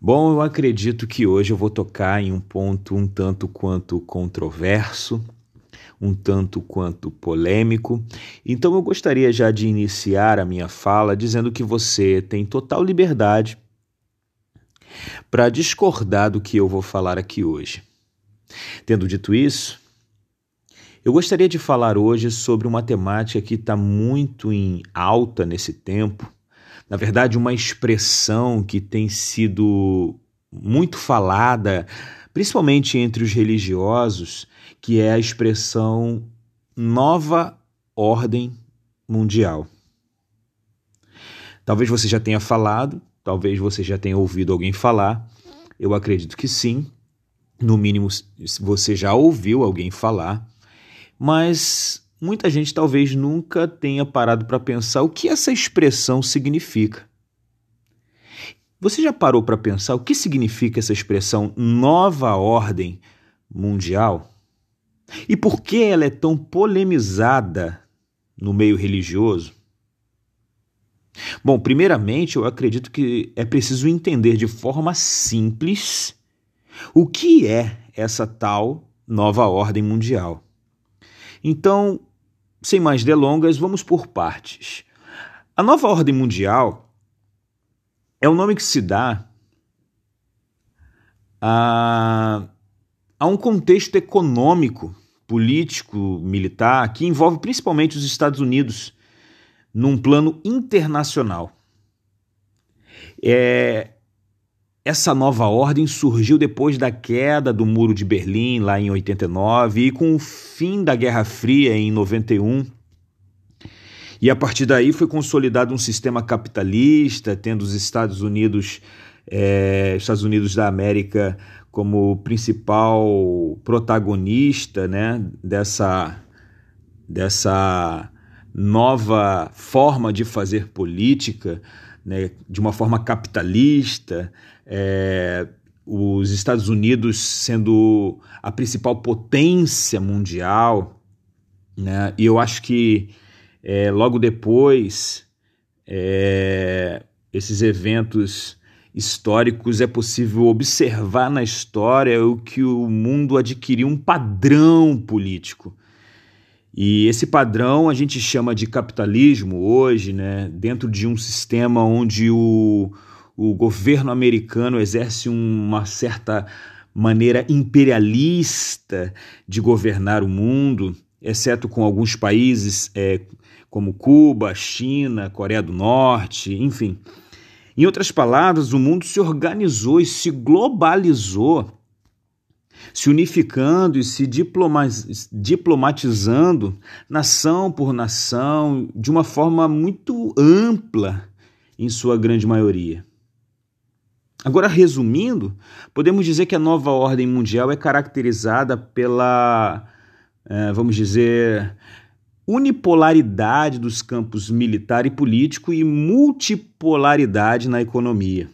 Bom, eu acredito que hoje eu vou tocar em um ponto um tanto quanto controverso, um tanto quanto polêmico. Então eu gostaria já de iniciar a minha fala dizendo que você tem total liberdade para discordar do que eu vou falar aqui hoje. Tendo dito isso, eu gostaria de falar hoje sobre uma temática que está muito em alta nesse tempo na verdade, uma expressão que tem sido muito falada, principalmente entre os religiosos, que é a expressão nova ordem mundial. Talvez você já tenha falado, talvez você já tenha ouvido alguém falar, eu acredito que sim, no mínimo você já ouviu alguém falar, mas muita gente talvez nunca tenha parado para pensar o que essa expressão significa. Você já parou para pensar o que significa essa expressão nova ordem mundial? E por que ela é tão polemizada no meio religioso? Bom, primeiramente, eu acredito que é preciso entender de forma simples o que é essa tal nova ordem mundial. Então, sem mais delongas, vamos por partes. A nova ordem mundial é o nome que se dá a, a um contexto econômico, político, militar que envolve principalmente os Estados Unidos num plano internacional. É, essa nova ordem surgiu depois da queda do Muro de Berlim, lá em 89, e com o fim da Guerra Fria, em 91. E a partir daí foi consolidado um sistema capitalista, tendo os Estados Unidos, é, Estados Unidos da América como principal protagonista né, dessa, dessa nova forma de fazer política, né, de uma forma capitalista, é, os Estados Unidos sendo a principal potência mundial, né, e eu acho que é, logo depois é, esses eventos históricos é possível observar na história o que o mundo adquiriu um padrão político e esse padrão a gente chama de capitalismo hoje, né? dentro de um sistema onde o, o governo americano exerce uma certa maneira imperialista de governar o mundo, exceto com alguns países é, como Cuba, China, Coreia do Norte, enfim. Em outras palavras, o mundo se organizou e se globalizou se unificando e se diplomatizando nação por nação de uma forma muito ampla em sua grande maioria. Agora, resumindo, podemos dizer que a nova ordem mundial é caracterizada pela, é, vamos dizer, unipolaridade dos campos militar e político e multipolaridade na economia.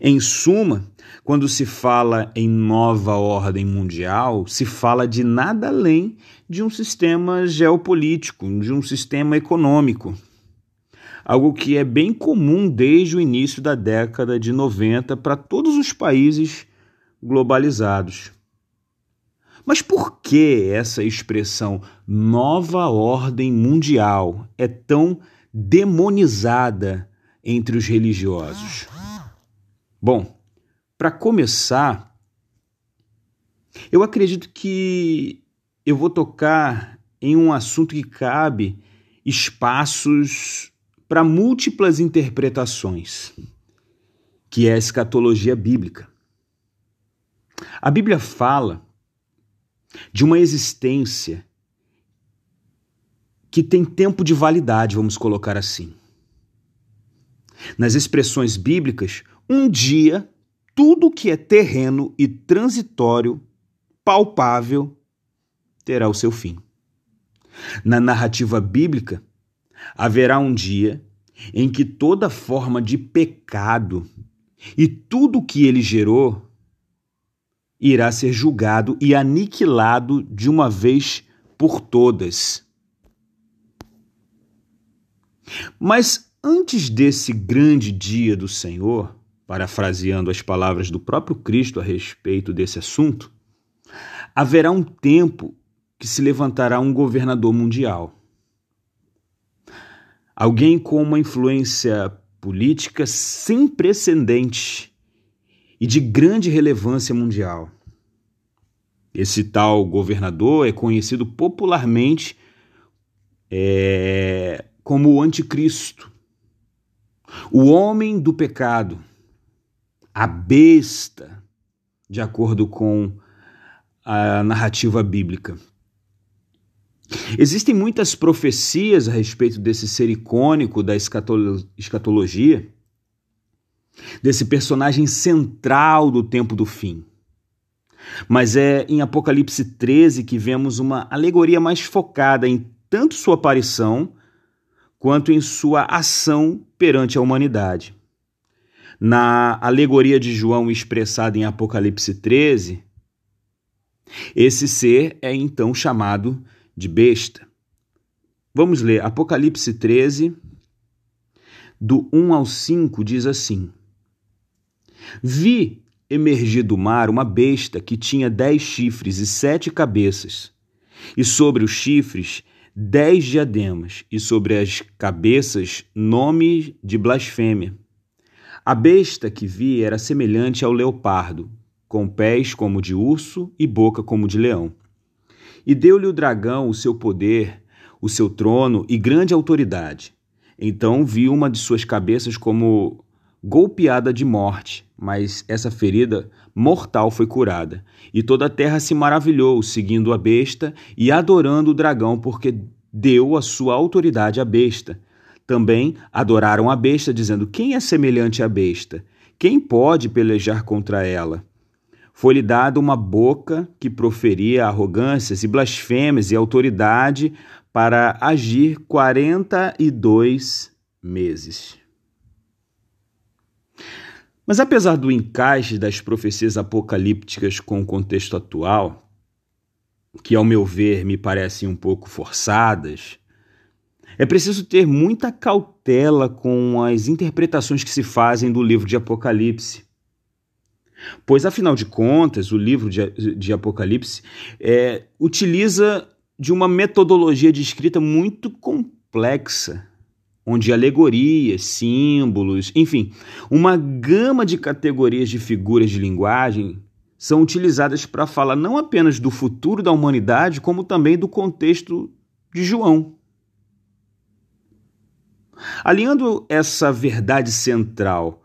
Em suma, quando se fala em nova ordem mundial, se fala de nada além de um sistema geopolítico, de um sistema econômico. Algo que é bem comum desde o início da década de 90 para todos os países globalizados. Mas por que essa expressão nova ordem mundial é tão demonizada entre os religiosos? Bom, para começar, eu acredito que eu vou tocar em um assunto que cabe espaços para múltiplas interpretações, que é a escatologia bíblica. A Bíblia fala de uma existência que tem tempo de validade, vamos colocar assim. Nas expressões bíblicas, um dia tudo que é terreno e transitório, palpável, terá o seu fim. Na narrativa bíblica, haverá um dia em que toda forma de pecado e tudo que ele gerou irá ser julgado e aniquilado de uma vez por todas. Mas antes desse grande dia do Senhor, parafraseando as palavras do próprio Cristo a respeito desse assunto, haverá um tempo que se levantará um governador mundial. Alguém com uma influência política sem precedente e de grande relevância mundial. Esse tal governador é conhecido popularmente é, como o Anticristo, o homem do pecado, a besta, de acordo com a narrativa bíblica. Existem muitas profecias a respeito desse ser icônico da escatologia, desse personagem central do tempo do fim. Mas é em Apocalipse 13 que vemos uma alegoria mais focada em tanto sua aparição quanto em sua ação perante a humanidade. Na alegoria de João expressada em Apocalipse 13, esse ser é então chamado de besta. Vamos ler Apocalipse 13, do 1 ao 5, diz assim: Vi emergir do mar uma besta que tinha dez chifres e sete cabeças, e sobre os chifres dez diademas, e sobre as cabeças nome de blasfêmia. A besta que vi era semelhante ao leopardo, com pés como de urso e boca como de leão. E deu-lhe o dragão o seu poder, o seu trono e grande autoridade. Então vi uma de suas cabeças como golpeada de morte, mas essa ferida mortal foi curada. E toda a terra se maravilhou, seguindo a besta e adorando o dragão, porque deu a sua autoridade à besta. Também adoraram a besta, dizendo: Quem é semelhante à besta? Quem pode pelejar contra ela? Foi-lhe dada uma boca que proferia arrogâncias e blasfêmias e autoridade para agir quarenta e dois meses. Mas apesar do encaixe das profecias apocalípticas com o contexto atual, que ao meu ver me parecem um pouco forçadas, é preciso ter muita cautela com as interpretações que se fazem do livro de Apocalipse. Pois, afinal de contas, o livro de, de Apocalipse é, utiliza de uma metodologia de escrita muito complexa onde alegorias, símbolos, enfim, uma gama de categorias de figuras de linguagem são utilizadas para falar não apenas do futuro da humanidade, como também do contexto de João. Alinhando essa verdade central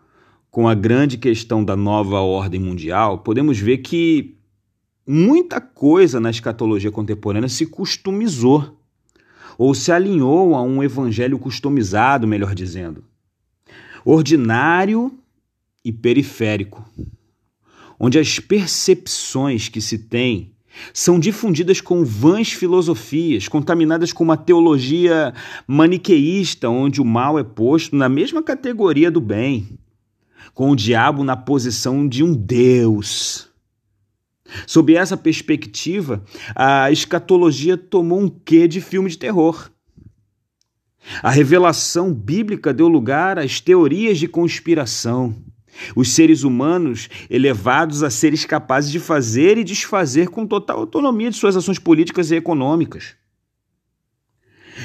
com a grande questão da nova ordem mundial, podemos ver que muita coisa na escatologia contemporânea se customizou ou se alinhou a um evangelho customizado, melhor dizendo, ordinário e periférico, onde as percepções que se tem são difundidas com vãs filosofias, contaminadas com uma teologia maniqueísta, onde o mal é posto na mesma categoria do bem, com o diabo na posição de um Deus Sob essa perspectiva, a escatologia tomou um quê de filme de terror. A revelação bíblica deu lugar às teorias de conspiração. Os seres humanos elevados a seres capazes de fazer e desfazer com total autonomia de suas ações políticas e econômicas.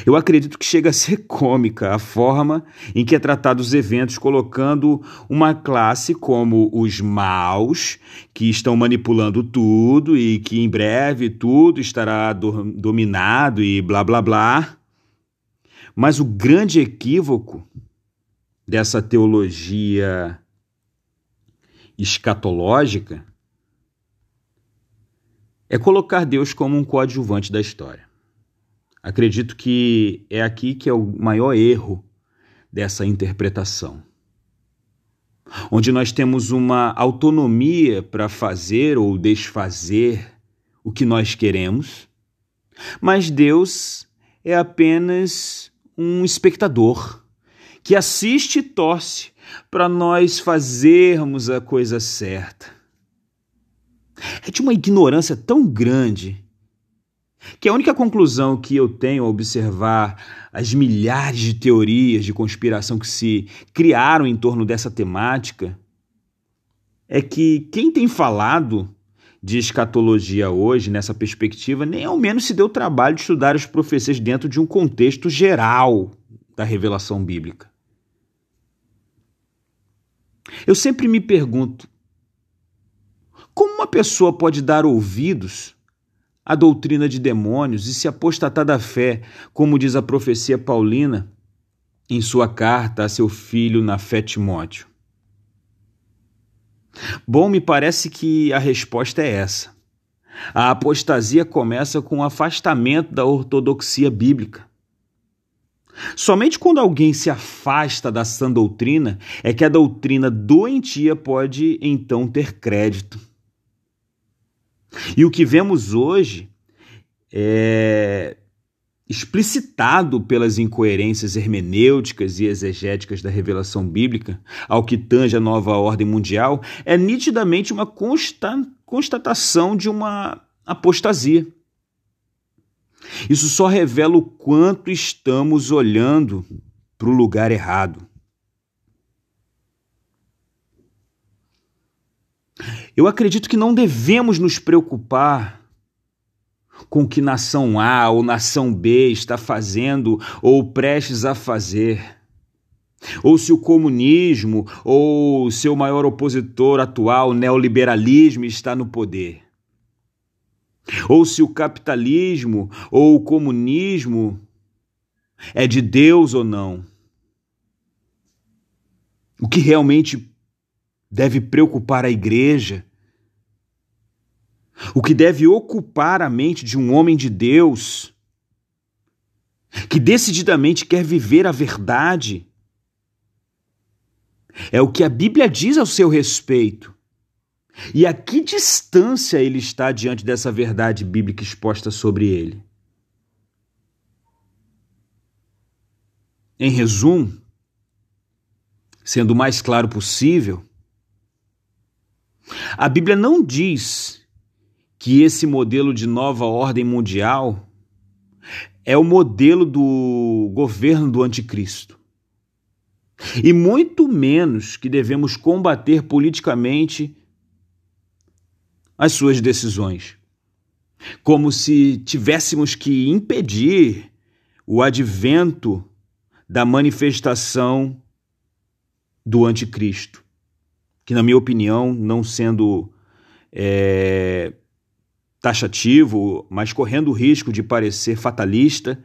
Eu acredito que chega a ser cômica a forma em que é tratado os eventos, colocando uma classe como os maus, que estão manipulando tudo e que em breve tudo estará do dominado e blá blá blá. Mas o grande equívoco dessa teologia escatológica é colocar Deus como um coadjuvante da história. Acredito que é aqui que é o maior erro dessa interpretação. Onde nós temos uma autonomia para fazer ou desfazer o que nós queremos, mas Deus é apenas um espectador que assiste e torce para nós fazermos a coisa certa. É de uma ignorância tão grande que a única conclusão que eu tenho ao observar as milhares de teorias de conspiração que se criaram em torno dessa temática é que quem tem falado de escatologia hoje, nessa perspectiva, nem ao menos se deu o trabalho de estudar as profecias dentro de um contexto geral da revelação bíblica. Eu sempre me pergunto: como uma pessoa pode dar ouvidos à doutrina de demônios e se apostatar da fé, como diz a profecia paulina em sua carta a seu filho na fé Timóteo? Bom, me parece que a resposta é essa. A apostasia começa com o afastamento da ortodoxia bíblica. Somente quando alguém se afasta da sã doutrina é que a doutrina doentia pode então ter crédito. E o que vemos hoje é explicitado pelas incoerências hermenêuticas e exegéticas da revelação bíblica, ao que tange a nova ordem mundial, é nitidamente uma consta constatação de uma apostasia. Isso só revela o quanto estamos olhando para o lugar errado. Eu acredito que não devemos nos preocupar com o que nação A ou nação B está fazendo ou prestes a fazer. Ou se o comunismo ou seu maior opositor atual, o neoliberalismo, está no poder. Ou se o capitalismo ou o comunismo é de Deus ou não. O que realmente deve preocupar a igreja o que deve ocupar a mente de um homem de Deus que decididamente quer viver a verdade é o que a Bíblia diz ao seu respeito. E a que distância ele está diante dessa verdade bíblica exposta sobre ele? Em resumo, sendo o mais claro possível, a Bíblia não diz que esse modelo de nova ordem mundial é o modelo do governo do anticristo. E muito menos que devemos combater politicamente as suas decisões. Como se tivéssemos que impedir o advento da manifestação do anticristo, que, na minha opinião, não sendo é, taxativo, mas correndo o risco de parecer fatalista,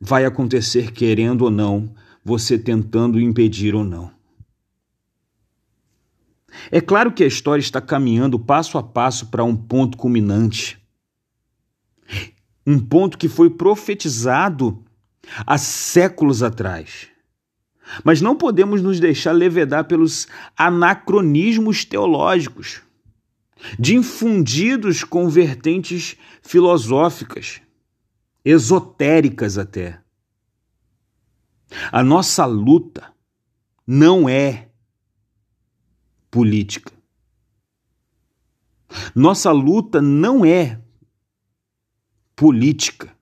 vai acontecer querendo ou não, você tentando impedir ou não. É claro que a história está caminhando passo a passo para um ponto culminante. Um ponto que foi profetizado há séculos atrás. Mas não podemos nos deixar levedar pelos anacronismos teológicos de infundidos com vertentes filosóficas, esotéricas até. A nossa luta não é política. Nossa luta não é política.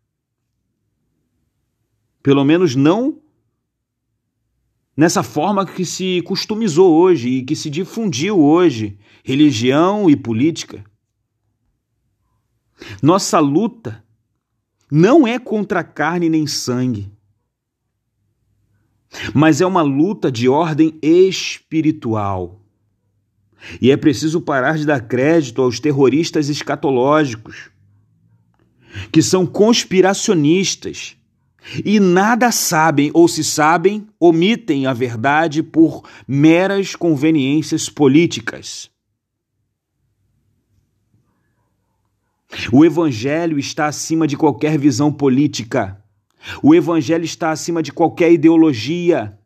Pelo menos não nessa forma que se customizou hoje e que se difundiu hoje, religião e política. Nossa luta não é contra carne nem sangue, mas é uma luta de ordem espiritual. E é preciso parar de dar crédito aos terroristas escatológicos, que são conspiracionistas e nada sabem, ou se sabem, omitem a verdade por meras conveniências políticas. O Evangelho está acima de qualquer visão política. O Evangelho está acima de qualquer ideologia.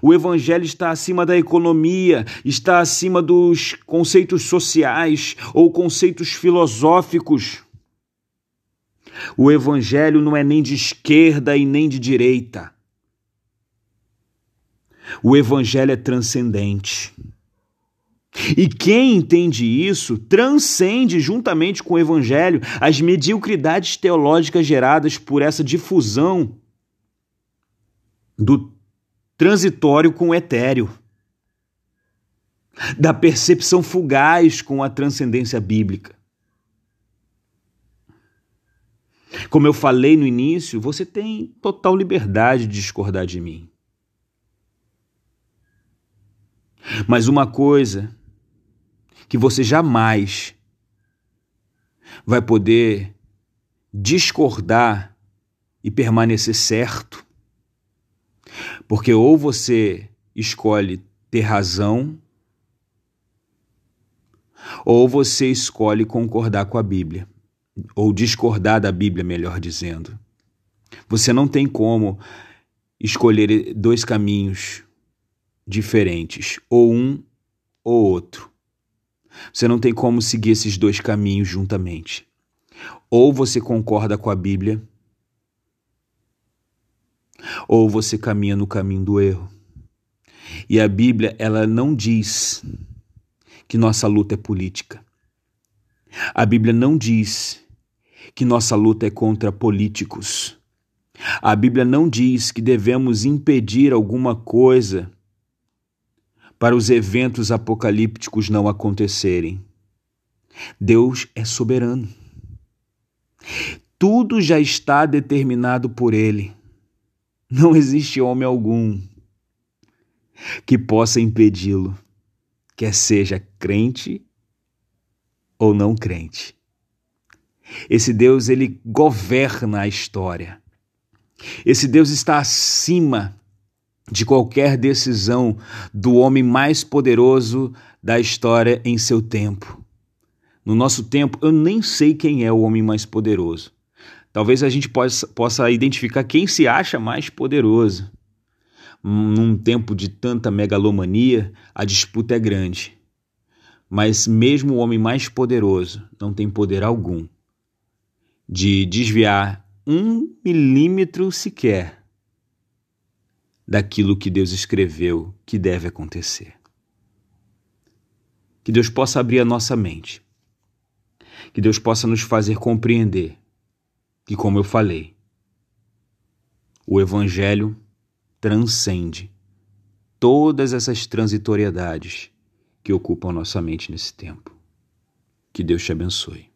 O Evangelho está acima da economia, está acima dos conceitos sociais ou conceitos filosóficos. O Evangelho não é nem de esquerda e nem de direita. O Evangelho é transcendente. E quem entende isso transcende, juntamente com o Evangelho, as mediocridades teológicas geradas por essa difusão do transitório com o etéreo. da percepção fugaz com a transcendência bíblica. Como eu falei no início, você tem total liberdade de discordar de mim. Mas uma coisa que você jamais vai poder discordar e permanecer certo, porque ou você escolhe ter razão, ou você escolhe concordar com a Bíblia, ou discordar da Bíblia, melhor dizendo. Você não tem como escolher dois caminhos diferentes, ou um ou outro. Você não tem como seguir esses dois caminhos juntamente. Ou você concorda com a Bíblia, ou você caminha no caminho do erro. E a Bíblia, ela não diz que nossa luta é política. A Bíblia não diz que nossa luta é contra políticos. A Bíblia não diz que devemos impedir alguma coisa para os eventos apocalípticos não acontecerem. Deus é soberano. Tudo já está determinado por Ele. Não existe homem algum que possa impedi-lo, quer seja crente ou não crente. Esse Deus, ele governa a história. Esse Deus está acima de qualquer decisão do homem mais poderoso da história em seu tempo. No nosso tempo, eu nem sei quem é o homem mais poderoso. Talvez a gente possa, possa identificar quem se acha mais poderoso. Num tempo de tanta megalomania, a disputa é grande. Mas mesmo o homem mais poderoso não tem poder algum de desviar um milímetro sequer daquilo que Deus escreveu que deve acontecer. Que Deus possa abrir a nossa mente. Que Deus possa nos fazer compreender que, como eu falei, o Evangelho transcende todas essas transitoriedades que ocupam nossa mente nesse tempo. Que Deus te abençoe.